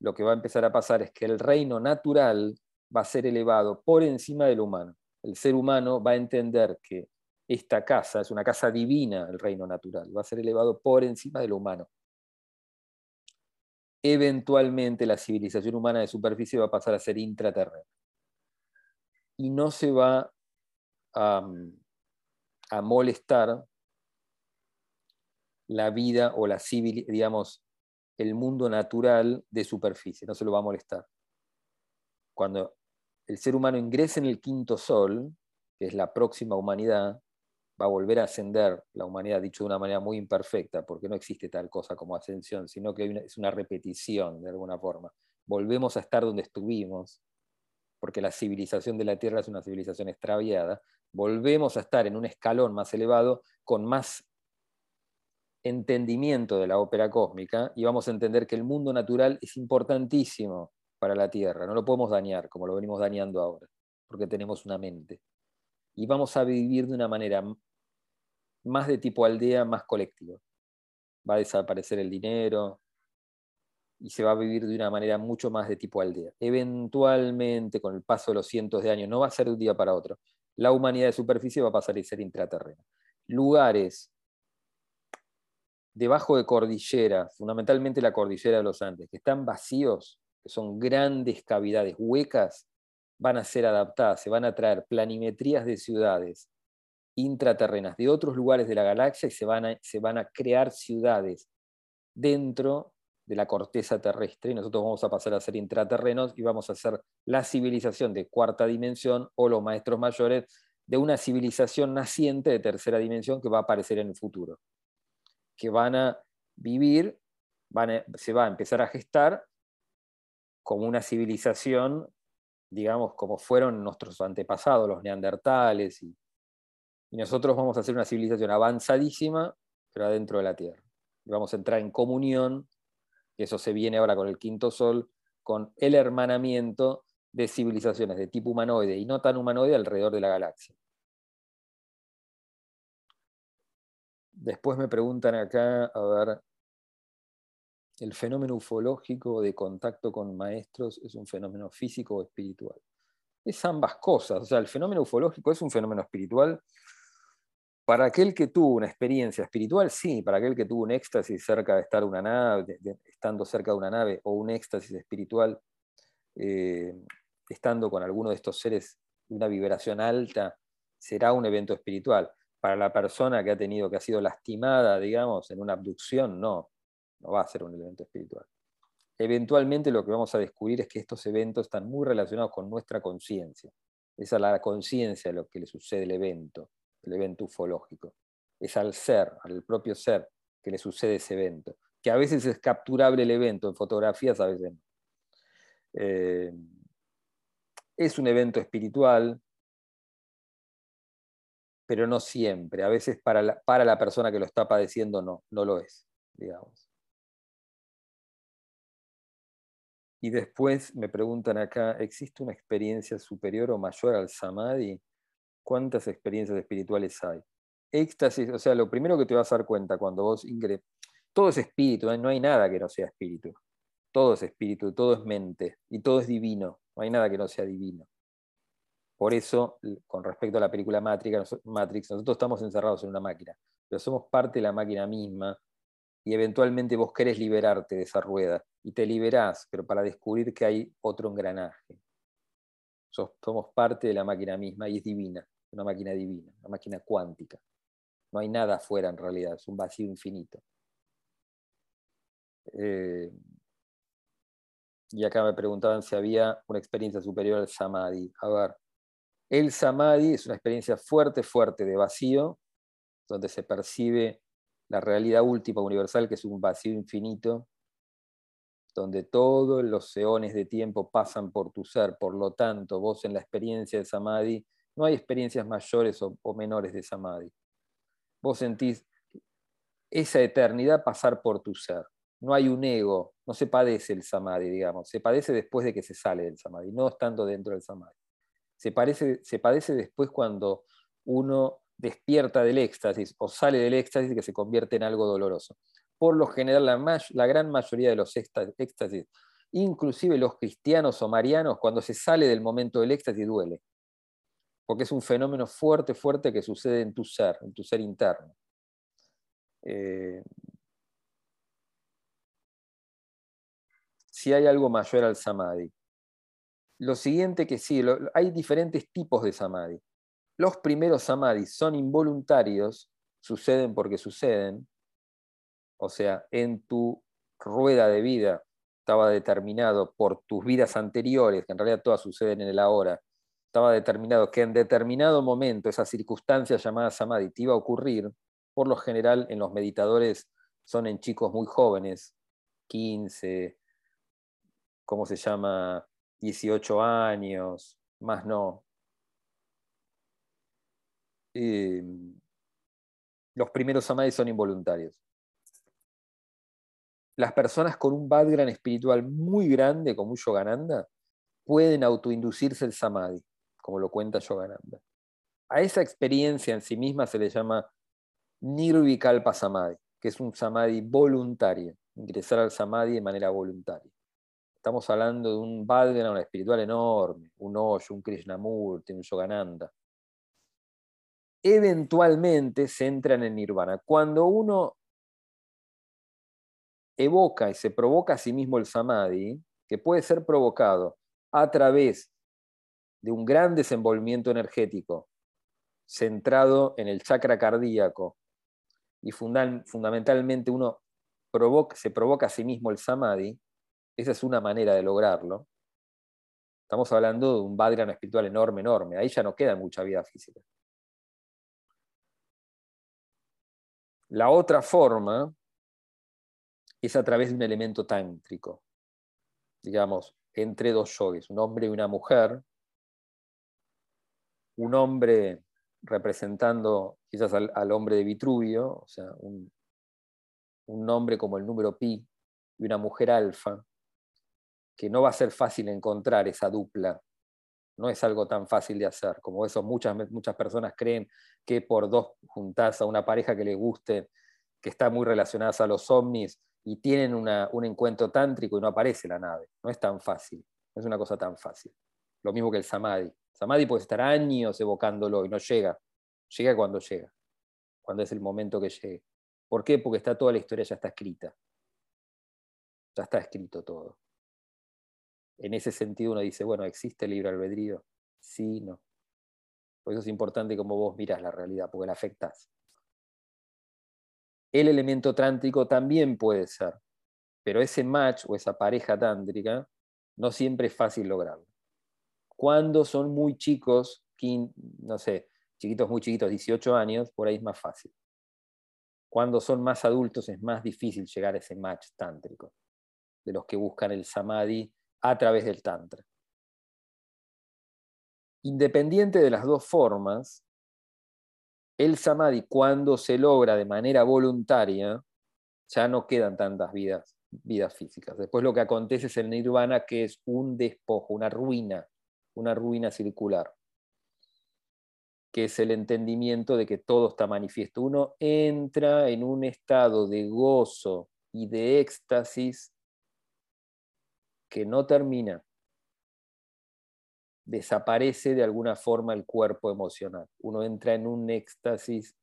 lo que va a empezar a pasar es que el reino natural va a ser elevado por encima del humano. El ser humano va a entender que esta casa es una casa divina, el reino natural, va a ser elevado por encima de lo humano. Eventualmente la civilización humana de superficie va a pasar a ser intraterrena. Y no se va a, a molestar la vida o la civil, digamos, el mundo natural de superficie, no se lo va a molestar. Cuando el ser humano ingrese en el quinto sol, que es la próxima humanidad, va a volver a ascender la humanidad, dicho de una manera muy imperfecta, porque no existe tal cosa como ascensión, sino que es una repetición de alguna forma. Volvemos a estar donde estuvimos, porque la civilización de la Tierra es una civilización extraviada, volvemos a estar en un escalón más elevado con más entendimiento de la ópera cósmica y vamos a entender que el mundo natural es importantísimo para la Tierra, no lo podemos dañar como lo venimos dañando ahora, porque tenemos una mente. Y vamos a vivir de una manera más de tipo aldea, más colectiva. Va a desaparecer el dinero y se va a vivir de una manera mucho más de tipo aldea. Eventualmente, con el paso de los cientos de años, no va a ser de un día para otro, la humanidad de superficie va a pasar a ser intraterrena. Lugares debajo de cordillera, fundamentalmente la cordillera de los Andes, que están vacíos, que son grandes cavidades huecas, van a ser adaptadas, se van a traer planimetrías de ciudades intraterrenas de otros lugares de la galaxia y se van a, se van a crear ciudades dentro de la corteza terrestre. Y nosotros vamos a pasar a ser intraterrenos y vamos a ser la civilización de cuarta dimensión o los maestros mayores de una civilización naciente de tercera dimensión que va a aparecer en el futuro. Que van a vivir, se va a empezar a gestar como una civilización, digamos, como fueron nuestros antepasados, los neandertales, y, nosotros vamos a ser una civilización avanzadísima, pero adentro de la Tierra. Y vamos a entrar en comunión, y eso se viene ahora con el quinto sol, con el hermanamiento de civilizaciones de tipo humanoide y no tan humanoide alrededor de la galaxia. Después me preguntan acá, a ver, ¿el fenómeno ufológico de contacto con maestros es un fenómeno físico o espiritual? Es ambas cosas. O sea, el fenómeno ufológico es un fenómeno espiritual. Para aquel que tuvo una experiencia espiritual, sí. Para aquel que tuvo un éxtasis cerca de estar una nave, estando cerca de una nave, o un éxtasis espiritual, eh, estando con alguno de estos seres de una vibración alta, será un evento espiritual para la persona que ha tenido, que ha sido lastimada, digamos, en una abducción, no, no va a ser un evento espiritual. Eventualmente lo que vamos a descubrir es que estos eventos están muy relacionados con nuestra conciencia. Es a la conciencia lo que le sucede el evento, el evento ufológico. Es al ser, al propio ser, que le sucede ese evento. Que a veces es capturable el evento en fotografías, a veces no. Eh, es un evento espiritual, pero no siempre. A veces para la, para la persona que lo está padeciendo no, no lo es, digamos. Y después me preguntan acá, ¿existe una experiencia superior o mayor al samadhi? ¿Cuántas experiencias espirituales hay? Éxtasis, o sea, lo primero que te vas a dar cuenta cuando vos ingresas, todo es espíritu, ¿eh? no hay nada que no sea espíritu. Todo es espíritu, todo es mente y todo es divino. No hay nada que no sea divino. Por eso, con respecto a la película Matrix, nosotros estamos encerrados en una máquina, pero somos parte de la máquina misma y eventualmente vos querés liberarte de esa rueda y te liberás, pero para descubrir que hay otro engranaje. Somos parte de la máquina misma y es divina, una máquina divina, una máquina cuántica. No hay nada afuera en realidad, es un vacío infinito. Eh, y acá me preguntaban si había una experiencia superior al samadhi. A ver, el samadhi es una experiencia fuerte, fuerte de vacío, donde se percibe la realidad última universal, que es un vacío infinito, donde todos los eones de tiempo pasan por tu ser, por lo tanto, vos en la experiencia de samadhi, no hay experiencias mayores o, menores de samadhi. Vos sentís esa eternidad pasar por tu ser. No hay un ego, no se padece el samadhi, digamos, se padece después de que se sale del samadhi, no estando dentro del samadhi. Se, se padece después cuando uno despierta del éxtasis o sale del éxtasis que se convierte en algo doloroso. Por lo general, la, la gran mayoría de los éxtasis, inclusive los cristianos o marianos, cuando se sale del momento del éxtasis duele, porque es un fenómeno fuerte, fuerte que sucede en tu ser, en tu ser interno. Eh, si hay algo mayor al samadhi. Lo siguiente que sí, hay diferentes tipos de samadhi. Los primeros samadhis son involuntarios, suceden porque suceden. O sea, en tu rueda de vida estaba determinado por tus vidas anteriores, que en realidad todas suceden en el ahora, estaba determinado que en determinado momento esa circunstancia llamada samadhi te iba a ocurrir, por lo general en los meditadores son en chicos muy jóvenes, 15, ¿cómo se llama? 18 años, más no, Em, los primeros samadhis son involuntarios. Las personas con un Badgran espiritual muy grande, como un Yogananda, pueden autoinducirse el samadhi, como lo cuenta Yogananda. A esa experiencia en sí misma se le llama Nirvikalpa Samadhi, que es un samadhi voluntario, ingresar al samadhi de manera voluntaria. Estamos hablando de un Badgran espiritual enorme, un Osho, un Krishnamurti, un Yogananda eventualmente se entran en nirvana. Cuando uno evoca y se provoca a sí mismo el samadhi, que puede ser provocado a través de un gran desenvolvimiento energético centrado en el chakra cardíaco y fundamentalmente uno se provoca a sí mismo el samadhi, esa es una manera de lograrlo. Estamos hablando de un Vajrana espiritual enorme, enorme. Ahí ya no queda mucha vida física. La otra forma es a través de un elemento tántrico, digamos, entre dos yogis, un hombre y una mujer, un hombre representando quizás al, hombre de Vitruvio, o sea, un, un nombre como el número pi y una mujer alfa, que no va a ser fácil encontrar esa dupla no es algo tan fácil de hacer, como eso muchas, muchas personas creen que por dos juntas a una pareja que les guste, que está muy relacionadas a los ovnis, y tienen un encuentro tántrico y no aparece la nave. No es tan fácil, no es una cosa tan fácil. Lo mismo que el samadhi. Samadhi puede estar años evocándolo y no llega. Llega cuando llega, cuando es el momento que llegue. ¿Por qué? Porque está toda la historia ya está escrita. Ya está escrito todo en ese sentido uno dice, bueno, ¿existe el libre albedrío? Sí, no. Por eso es importante cómo vos miras la realidad, porque la afectas. El elemento trántrico también puede ser, pero ese match o esa pareja tántrica no siempre es fácil lograrlo. Cuando son muy chicos, no sé, chiquitos muy chiquitos, 18 años, por ahí es más fácil. Cuando son más adultos es más difícil llegar a ese match tántrico, de los que buscan el samadhi a través del Tantra. Independiente de las dos formas, el samadhi cuando se logra de manera voluntaria, ya no quedan tantas vidas, vidas físicas. Después lo que acontece es el nirvana, que es un despojo, una ruina, una ruina circular, que es el entendimiento de que todo está manifiesto. Uno entra en un estado de gozo y de éxtasis que no termina, desaparece de alguna forma el cuerpo emocional. Uno entra en un éxtasis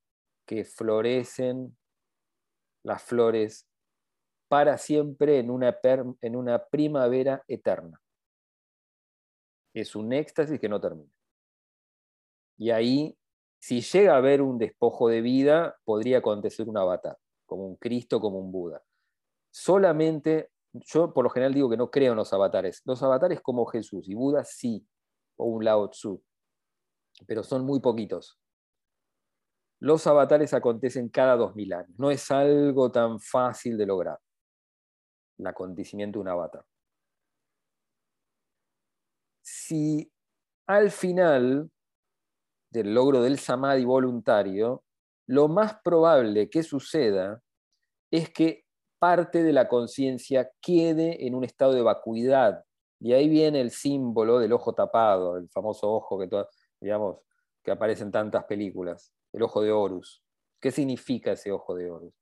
que florecen las flores para siempre en una, en una primavera eterna. Es un éxtasis que no termina. Y ahí, si llega a haber un despojo de vida, podría acontecer un avatar, como un Cristo, como un Buda. Solamente yo por lo general digo que no creo en los avatares. Los avatares como Jesús y Buda sí, o un Lao Tzu, pero son muy poquitos. Los avatares acontecen cada dos mil años. No es algo tan fácil de lograr. el acontecimiento de un avatar. Si al final del logro del samadhi voluntario, lo más probable que suceda es que parte de la conciencia quede en un estado de vacuidad. Y ahí viene el símbolo del ojo tapado, el famoso ojo que, digamos, que aparece en tantas películas, el ojo de Horus. ¿Qué significa ese ojo de Horus?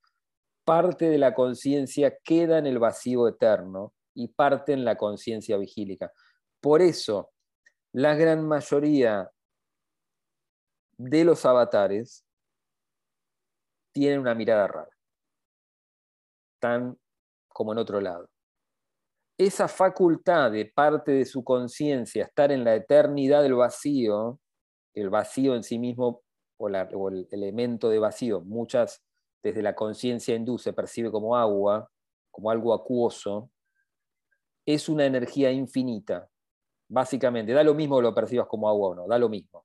Parte de la conciencia queda en el vacío eterno y parte en la conciencia vigílica. Por eso, la gran mayoría de los avatares tienen una mirada rara, tan como en otro lado. Esa facultad de parte de su conciencia estar en la eternidad del vacío, el vacío en sí mismo o, el elemento de vacío, muchas desde la conciencia hindú se percibe como agua, como algo acuoso, es una energía infinita, básicamente. Da lo mismo lo percibas como agua o no, da lo mismo.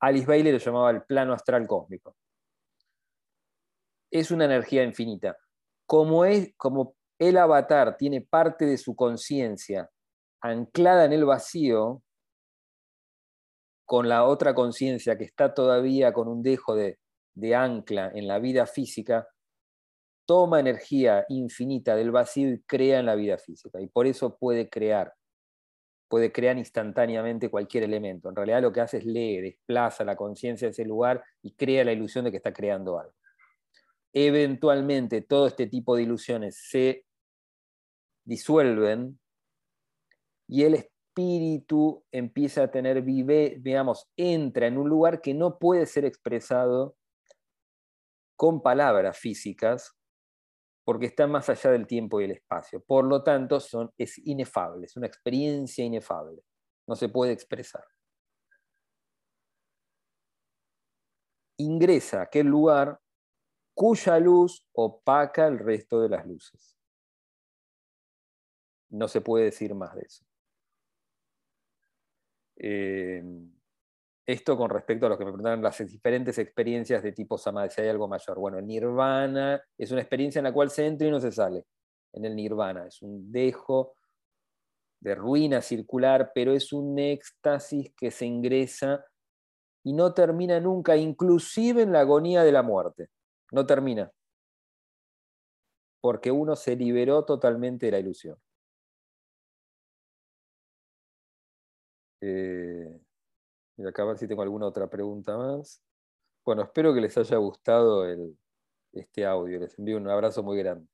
Alice Bailey lo llamaba el plano astral cósmico. Es una energía infinita. Como, es, como el avatar tiene parte de su conciencia anclada en el vacío, con la otra conciencia que está todavía con un dejo de, de ancla en la vida física, toma energía infinita del vacío y crea en la vida física. Y por eso puede crear, puede crear instantáneamente cualquier elemento. En realidad lo que hace es leer, desplaza la conciencia de ese lugar y crea la ilusión de que está creando algo. Eventualmente todo este tipo de ilusiones se disuelven y el espíritu empieza a tener, vive, digamos, entra en un lugar que no puede ser expresado con palabras físicas, porque está más allá del tiempo y el espacio. Por lo tanto, son, es inefable, es una experiencia inefable, no se puede expresar. Ingresa a aquel lugar cuya luz opaca el resto de las luces. No se puede decir más de eso. Eh, esto con respecto a lo que me preguntaron, las diferentes experiencias de tipo samadhi, si hay algo mayor. Bueno, nirvana es una experiencia en la cual se entra y no se sale. En el nirvana es un dejo de ruina circular, pero es un éxtasis que se ingresa y no termina nunca, inclusive en la agonía de la muerte. No termina. Porque uno se liberó totalmente de la ilusión. Eh, y acá a ver si tengo alguna otra pregunta más. Bueno, espero que les haya gustado este audio. Les envío un abrazo muy grande.